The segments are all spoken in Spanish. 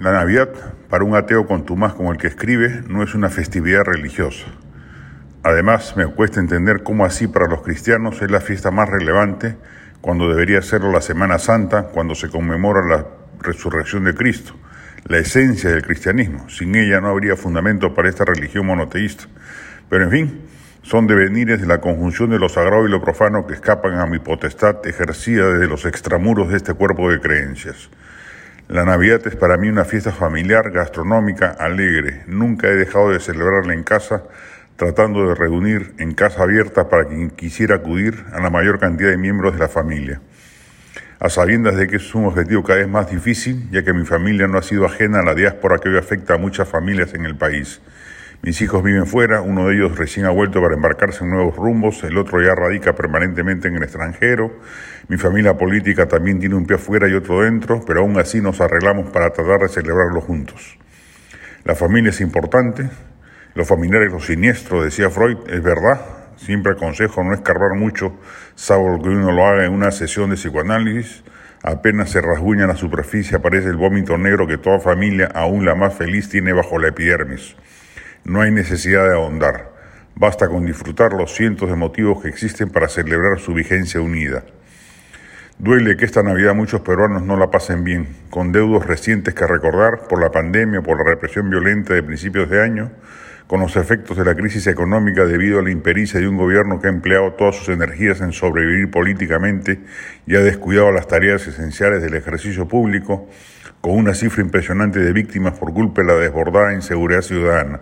La Navidad, para un ateo contumaz como el que escribe, no es una festividad religiosa. Además, me cuesta entender cómo así para los cristianos es la fiesta más relevante cuando debería serlo la Semana Santa, cuando se conmemora la resurrección de Cristo, la esencia del cristianismo. Sin ella no habría fundamento para esta religión monoteísta. Pero en fin, son devenires de la conjunción de lo sagrado y lo profano que escapan a mi potestad ejercida desde los extramuros de este cuerpo de creencias. La Navidad es para mí una fiesta familiar, gastronómica, alegre. Nunca he dejado de celebrarla en casa, tratando de reunir en casa abierta para quien quisiera acudir a la mayor cantidad de miembros de la familia. A sabiendas de que es un objetivo cada vez más difícil, ya que mi familia no ha sido ajena a la diáspora que hoy afecta a muchas familias en el país. Mis hijos viven fuera, uno de ellos recién ha vuelto para embarcarse en nuevos rumbos, el otro ya radica permanentemente en el extranjero. Mi familia política también tiene un pie afuera y otro dentro, pero aún así nos arreglamos para tratar de celebrarlo juntos. La familia es importante, los familiares los siniestros, decía Freud, es verdad. Siempre aconsejo no escarbar mucho, salvo que uno lo haga en una sesión de psicoanálisis. Apenas se rasguña la superficie aparece el vómito negro que toda familia, aún la más feliz, tiene bajo la epidermis. No hay necesidad de ahondar, basta con disfrutar los cientos de motivos que existen para celebrar su vigencia unida. Duele que esta Navidad muchos peruanos no la pasen bien, con deudos recientes que recordar por la pandemia, por la represión violenta de principios de año, con los efectos de la crisis económica debido a la impericia de un gobierno que ha empleado todas sus energías en sobrevivir políticamente y ha descuidado las tareas esenciales del ejercicio público, con una cifra impresionante de víctimas por culpa de la desbordada inseguridad ciudadana.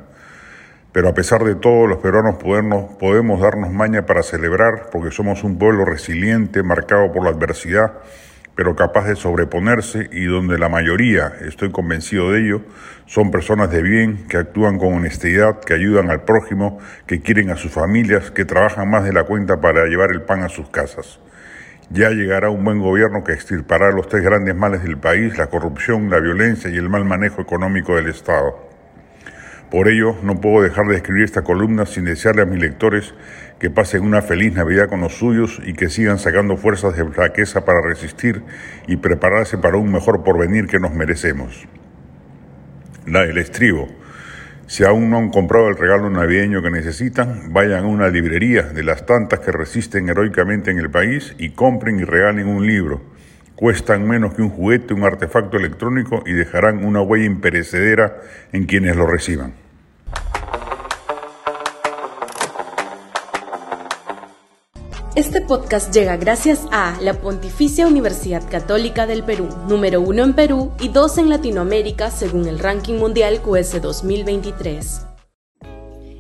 Pero a pesar de todo, los peruanos podemos, darnos maña para celebrar porque somos un pueblo resiliente, marcado por la adversidad, pero capaz de sobreponerse y donde la mayoría, estoy convencido de ello, son personas de bien, que actúan con honestidad, que ayudan al prójimo, que quieren a sus familias, que trabajan más de la cuenta para llevar el pan a sus casas. Ya llegará un buen gobierno que extirpará los tres grandes males del país, la corrupción, la violencia y el mal manejo económico del Estado. Por ello, no puedo dejar de escribir esta columna sin desearle a mis lectores que pasen una feliz Navidad con los suyos y que sigan sacando fuerzas de flaqueza para resistir y prepararse para un mejor porvenir que nos merecemos. La del estribo. Si aún no han comprado el regalo navideño que necesitan, vayan a una librería de las tantas que resisten heroicamente en el país y compren y regalen un libro. Cuestan menos que un juguete, un artefacto electrónico y dejarán una huella imperecedera en quienes lo reciban. Este podcast llega gracias a la Pontificia Universidad Católica del Perú, número uno en Perú y dos en Latinoamérica según el ranking mundial QS 2023.